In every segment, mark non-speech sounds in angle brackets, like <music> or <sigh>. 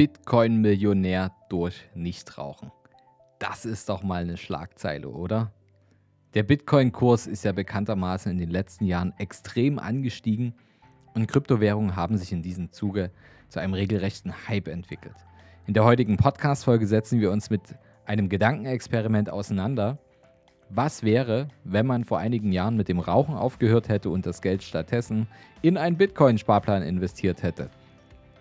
Bitcoin-Millionär durch Nichtrauchen. Das ist doch mal eine Schlagzeile, oder? Der Bitcoin-Kurs ist ja bekanntermaßen in den letzten Jahren extrem angestiegen und Kryptowährungen haben sich in diesem Zuge zu einem regelrechten Hype entwickelt. In der heutigen Podcast-Folge setzen wir uns mit einem Gedankenexperiment auseinander. Was wäre, wenn man vor einigen Jahren mit dem Rauchen aufgehört hätte und das Geld stattdessen in einen Bitcoin-Sparplan investiert hätte?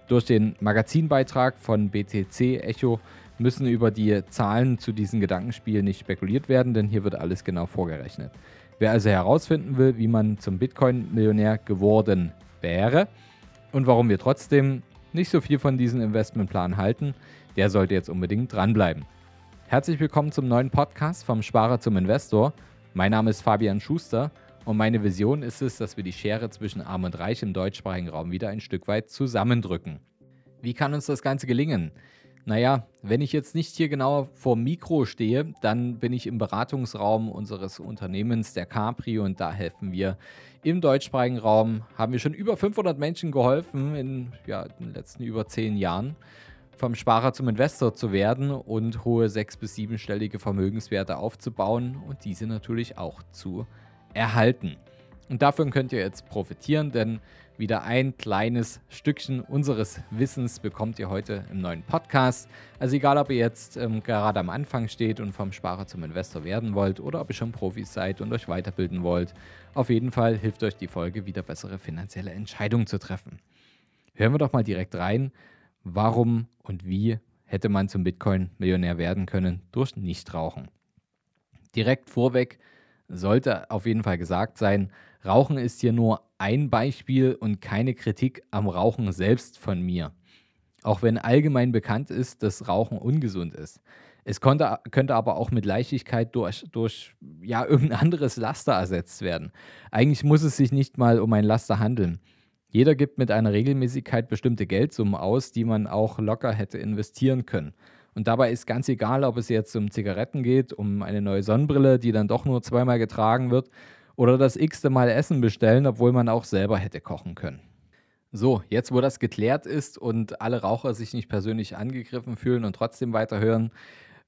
Durch den Magazinbeitrag von BTC Echo müssen über die Zahlen zu diesem Gedankenspiel nicht spekuliert werden, denn hier wird alles genau vorgerechnet. Wer also herausfinden will, wie man zum Bitcoin-Millionär geworden wäre und warum wir trotzdem nicht so viel von diesem Investmentplan halten, der sollte jetzt unbedingt dranbleiben. Herzlich willkommen zum neuen Podcast vom Sparer zum Investor. Mein Name ist Fabian Schuster und meine Vision ist es, dass wir die Schere zwischen Arm und Reich im deutschsprachigen Raum wieder ein Stück weit zusammendrücken. Wie kann uns das Ganze gelingen? Naja, wenn ich jetzt nicht hier genau vor Mikro stehe, dann bin ich im Beratungsraum unseres Unternehmens, der Capri, und da helfen wir im deutschsprachigen Raum. Haben wir schon über 500 Menschen geholfen in ja, den letzten über zehn Jahren, vom Sparer zum Investor zu werden und hohe sechs- bis siebenstellige Vermögenswerte aufzubauen und diese natürlich auch zu erhalten. Und davon könnt ihr jetzt profitieren, denn wieder ein kleines Stückchen unseres Wissens bekommt ihr heute im neuen Podcast. Also egal, ob ihr jetzt ähm, gerade am Anfang steht und vom Sparer zum Investor werden wollt oder ob ihr schon Profis seid und euch weiterbilden wollt, auf jeden Fall hilft euch die Folge, wieder bessere finanzielle Entscheidungen zu treffen. Hören wir doch mal direkt rein, warum und wie hätte man zum Bitcoin-Millionär werden können durch Nichtrauchen. Direkt vorweg sollte auf jeden Fall gesagt sein, Rauchen ist hier nur ein Beispiel und keine Kritik am Rauchen selbst von mir. Auch wenn allgemein bekannt ist, dass Rauchen ungesund ist. Es konnte, könnte aber auch mit Leichtigkeit durch, durch ja, <laughs> irgendein anderes Laster ersetzt werden. Eigentlich muss es sich nicht mal um ein Laster handeln. Jeder gibt mit einer Regelmäßigkeit bestimmte Geldsummen aus, die man auch locker hätte investieren können. Und dabei ist ganz egal, ob es jetzt um Zigaretten geht, um eine neue Sonnenbrille, die dann doch nur zweimal getragen wird, oder das x-te Mal Essen bestellen, obwohl man auch selber hätte kochen können. So, jetzt wo das geklärt ist und alle Raucher sich nicht persönlich angegriffen fühlen und trotzdem weiterhören,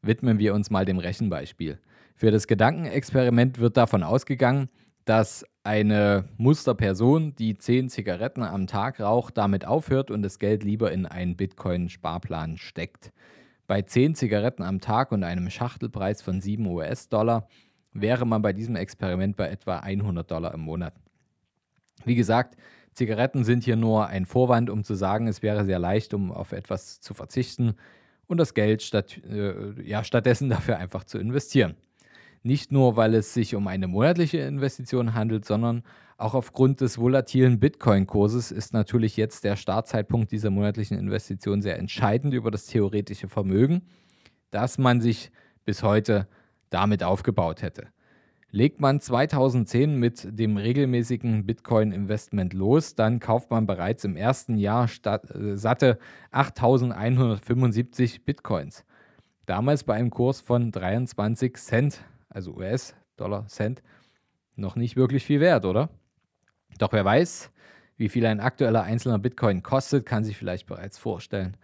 widmen wir uns mal dem Rechenbeispiel. Für das Gedankenexperiment wird davon ausgegangen, dass eine Musterperson, die 10 Zigaretten am Tag raucht, damit aufhört und das Geld lieber in einen Bitcoin-Sparplan steckt. Bei 10 Zigaretten am Tag und einem Schachtelpreis von 7 US-Dollar wäre man bei diesem Experiment bei etwa 100 Dollar im Monat. Wie gesagt, Zigaretten sind hier nur ein Vorwand, um zu sagen, es wäre sehr leicht, um auf etwas zu verzichten und das Geld statt, äh, ja, stattdessen <laughs> dafür einfach zu investieren. Nicht nur, weil es sich um eine monatliche Investition handelt, sondern auch aufgrund des volatilen Bitcoin-Kurses ist natürlich jetzt der Startzeitpunkt dieser monatlichen Investition sehr entscheidend über das theoretische Vermögen, das man sich bis heute damit aufgebaut hätte. Legt man 2010 mit dem regelmäßigen Bitcoin-Investment los, dann kauft man bereits im ersten Jahr statt, äh, satte 8175 Bitcoins. Damals bei einem Kurs von 23 Cent, also US-Dollar Cent, noch nicht wirklich viel wert, oder? Doch wer weiß, wie viel ein aktueller einzelner Bitcoin kostet, kann sich vielleicht bereits vorstellen,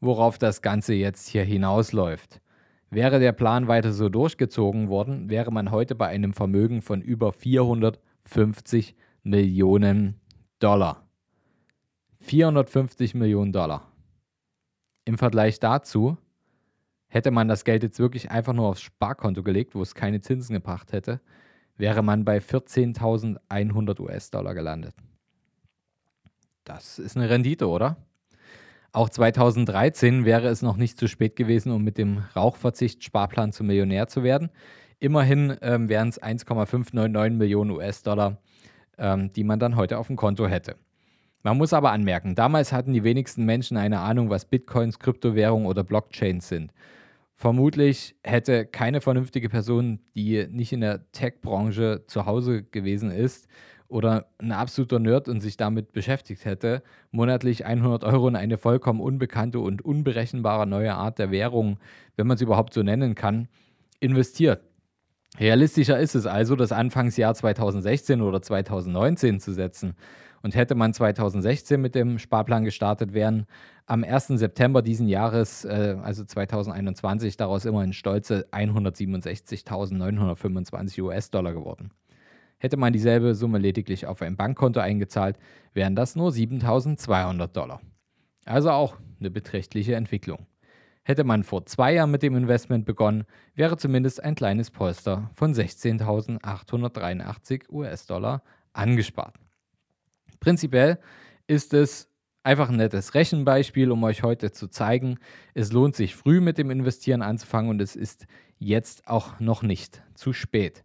worauf das Ganze jetzt hier hinausläuft. Wäre der Plan weiter so durchgezogen worden, wäre man heute bei einem Vermögen von über 450 Millionen Dollar. 450 Millionen Dollar. Im Vergleich dazu hätte man das Geld jetzt wirklich einfach nur aufs Sparkonto gelegt, wo es keine Zinsen gebracht hätte, wäre man bei 14.100 US-Dollar gelandet. Das ist eine Rendite, oder? Auch 2013 wäre es noch nicht zu spät gewesen, um mit dem Rauchverzicht Sparplan zum Millionär zu werden. Immerhin ähm, wären es 1,599 Millionen US-Dollar, ähm, die man dann heute auf dem Konto hätte. Man muss aber anmerken, damals hatten die wenigsten Menschen eine Ahnung, was Bitcoins, Kryptowährungen oder Blockchains sind. Vermutlich hätte keine vernünftige Person, die nicht in der Tech-Branche zu Hause gewesen ist, oder ein absoluter Nerd und sich damit beschäftigt hätte, monatlich 100 Euro in eine vollkommen unbekannte und unberechenbare neue Art der Währung, wenn man es überhaupt so nennen kann, investiert. Realistischer ist es also, das Anfangsjahr 2016 oder 2019 zu setzen. Und hätte man 2016 mit dem Sparplan gestartet, wären am 1. September diesen Jahres, äh, also 2021, daraus immerhin stolze 167.925 US-Dollar geworden. Hätte man dieselbe Summe lediglich auf ein Bankkonto eingezahlt, wären das nur 7.200 Dollar. Also auch eine beträchtliche Entwicklung. Hätte man vor zwei Jahren mit dem Investment begonnen, wäre zumindest ein kleines Polster von 16.883 US-Dollar angespart. Prinzipiell ist es einfach ein nettes Rechenbeispiel, um euch heute zu zeigen, es lohnt sich früh mit dem Investieren anzufangen und es ist jetzt auch noch nicht zu spät.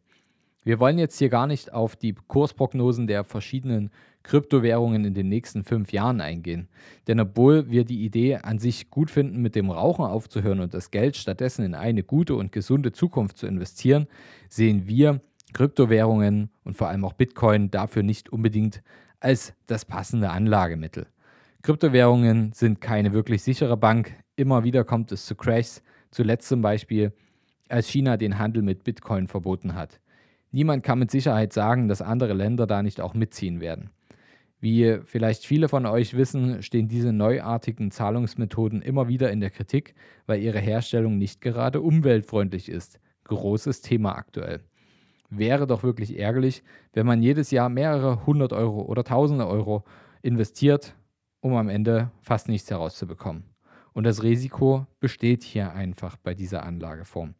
Wir wollen jetzt hier gar nicht auf die Kursprognosen der verschiedenen Kryptowährungen in den nächsten fünf Jahren eingehen. Denn obwohl wir die Idee an sich gut finden, mit dem Rauchen aufzuhören und das Geld stattdessen in eine gute und gesunde Zukunft zu investieren, sehen wir Kryptowährungen und vor allem auch Bitcoin dafür nicht unbedingt als das passende Anlagemittel. Kryptowährungen sind keine wirklich sichere Bank. Immer wieder kommt es zu Crashs. Zuletzt zum Beispiel, als China den Handel mit Bitcoin verboten hat. Niemand kann mit Sicherheit sagen, dass andere Länder da nicht auch mitziehen werden. Wie vielleicht viele von euch wissen, stehen diese neuartigen Zahlungsmethoden immer wieder in der Kritik, weil ihre Herstellung nicht gerade umweltfreundlich ist. Großes Thema aktuell. Wäre doch wirklich ärgerlich, wenn man jedes Jahr mehrere hundert Euro oder tausende Euro investiert, um am Ende fast nichts herauszubekommen. Und das Risiko besteht hier einfach bei dieser Anlageform.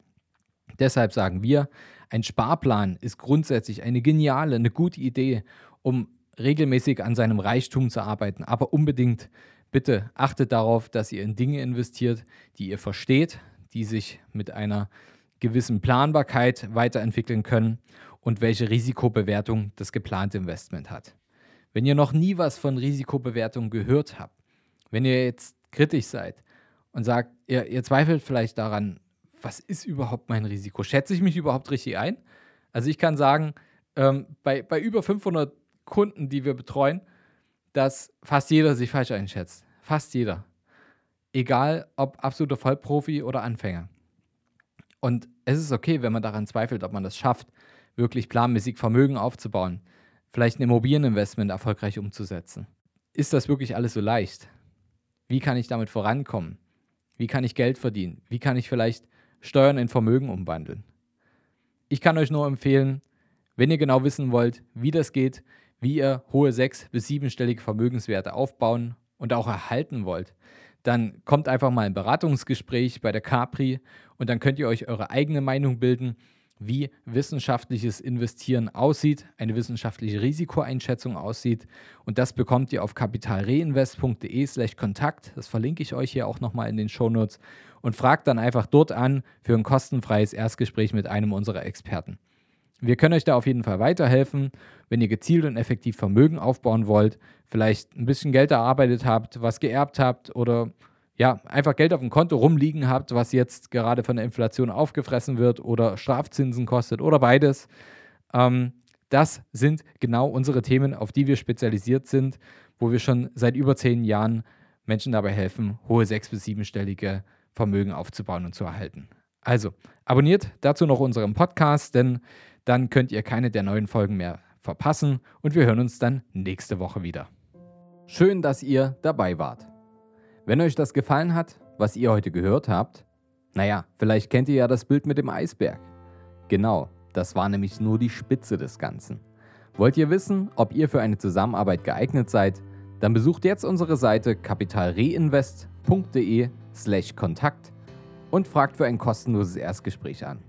Deshalb sagen wir, ein Sparplan ist grundsätzlich eine geniale, eine gute Idee, um regelmäßig an seinem Reichtum zu arbeiten. Aber unbedingt bitte achtet darauf, dass ihr in Dinge investiert, die ihr versteht, die sich mit einer gewissen Planbarkeit weiterentwickeln können und welche Risikobewertung das geplante Investment hat. Wenn ihr noch nie was von Risikobewertung gehört habt, wenn ihr jetzt kritisch seid und sagt, ihr, ihr zweifelt vielleicht daran, was ist überhaupt mein Risiko? Schätze ich mich überhaupt richtig ein? Also ich kann sagen, ähm, bei, bei über 500 Kunden, die wir betreuen, dass fast jeder sich falsch einschätzt. Fast jeder. Egal ob absoluter Vollprofi oder Anfänger. Und es ist okay, wenn man daran zweifelt, ob man das schafft, wirklich planmäßig Vermögen aufzubauen, vielleicht ein Immobilieninvestment erfolgreich umzusetzen. Ist das wirklich alles so leicht? Wie kann ich damit vorankommen? Wie kann ich Geld verdienen? Wie kann ich vielleicht Steuern in Vermögen umwandeln. Ich kann euch nur empfehlen, wenn ihr genau wissen wollt, wie das geht, wie ihr hohe sechs- bis siebenstellige Vermögenswerte aufbauen und auch erhalten wollt, dann kommt einfach mal ein Beratungsgespräch bei der Capri und dann könnt ihr euch eure eigene Meinung bilden wie wissenschaftliches Investieren aussieht, eine wissenschaftliche Risikoeinschätzung aussieht. Und das bekommt ihr auf kapitalreinvest.de/slash Kontakt. Das verlinke ich euch hier auch nochmal in den Shownotes. Und fragt dann einfach dort an für ein kostenfreies Erstgespräch mit einem unserer Experten. Wir können euch da auf jeden Fall weiterhelfen, wenn ihr gezielt und effektiv Vermögen aufbauen wollt, vielleicht ein bisschen Geld erarbeitet habt, was geerbt habt oder ja, einfach Geld auf dem Konto rumliegen habt, was jetzt gerade von der Inflation aufgefressen wird oder Strafzinsen kostet oder beides. Ähm, das sind genau unsere Themen, auf die wir spezialisiert sind, wo wir schon seit über zehn Jahren Menschen dabei helfen, hohe sechs- bis siebenstellige Vermögen aufzubauen und zu erhalten. Also, abonniert dazu noch unseren Podcast, denn dann könnt ihr keine der neuen Folgen mehr verpassen und wir hören uns dann nächste Woche wieder. Schön, dass ihr dabei wart. Wenn euch das gefallen hat, was ihr heute gehört habt, naja, vielleicht kennt ihr ja das Bild mit dem Eisberg. Genau, das war nämlich nur die Spitze des Ganzen. Wollt ihr wissen, ob ihr für eine Zusammenarbeit geeignet seid? Dann besucht jetzt unsere Seite kapitalreinvest.de/slash Kontakt und fragt für ein kostenloses Erstgespräch an.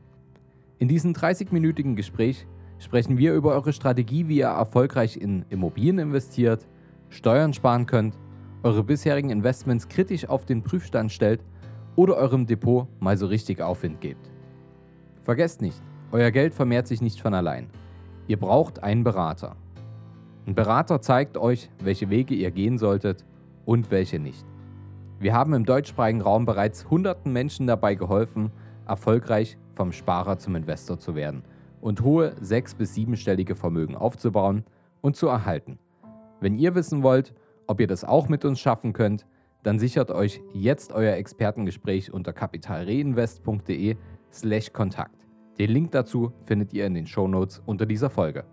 In diesem 30-minütigen Gespräch sprechen wir über eure Strategie, wie ihr erfolgreich in Immobilien investiert, Steuern sparen könnt eure bisherigen Investments kritisch auf den Prüfstand stellt oder eurem Depot mal so richtig Aufwind gebt. Vergesst nicht, euer Geld vermehrt sich nicht von allein. Ihr braucht einen Berater. Ein Berater zeigt euch, welche Wege ihr gehen solltet und welche nicht. Wir haben im deutschsprachigen Raum bereits hunderten Menschen dabei geholfen, erfolgreich vom Sparer zum Investor zu werden und hohe sechs- bis siebenstellige Vermögen aufzubauen und zu erhalten. Wenn ihr wissen wollt, ob ihr das auch mit uns schaffen könnt, dann sichert euch jetzt euer Expertengespräch unter kapitalreinvest.de/kontakt. Den Link dazu findet ihr in den Shownotes unter dieser Folge.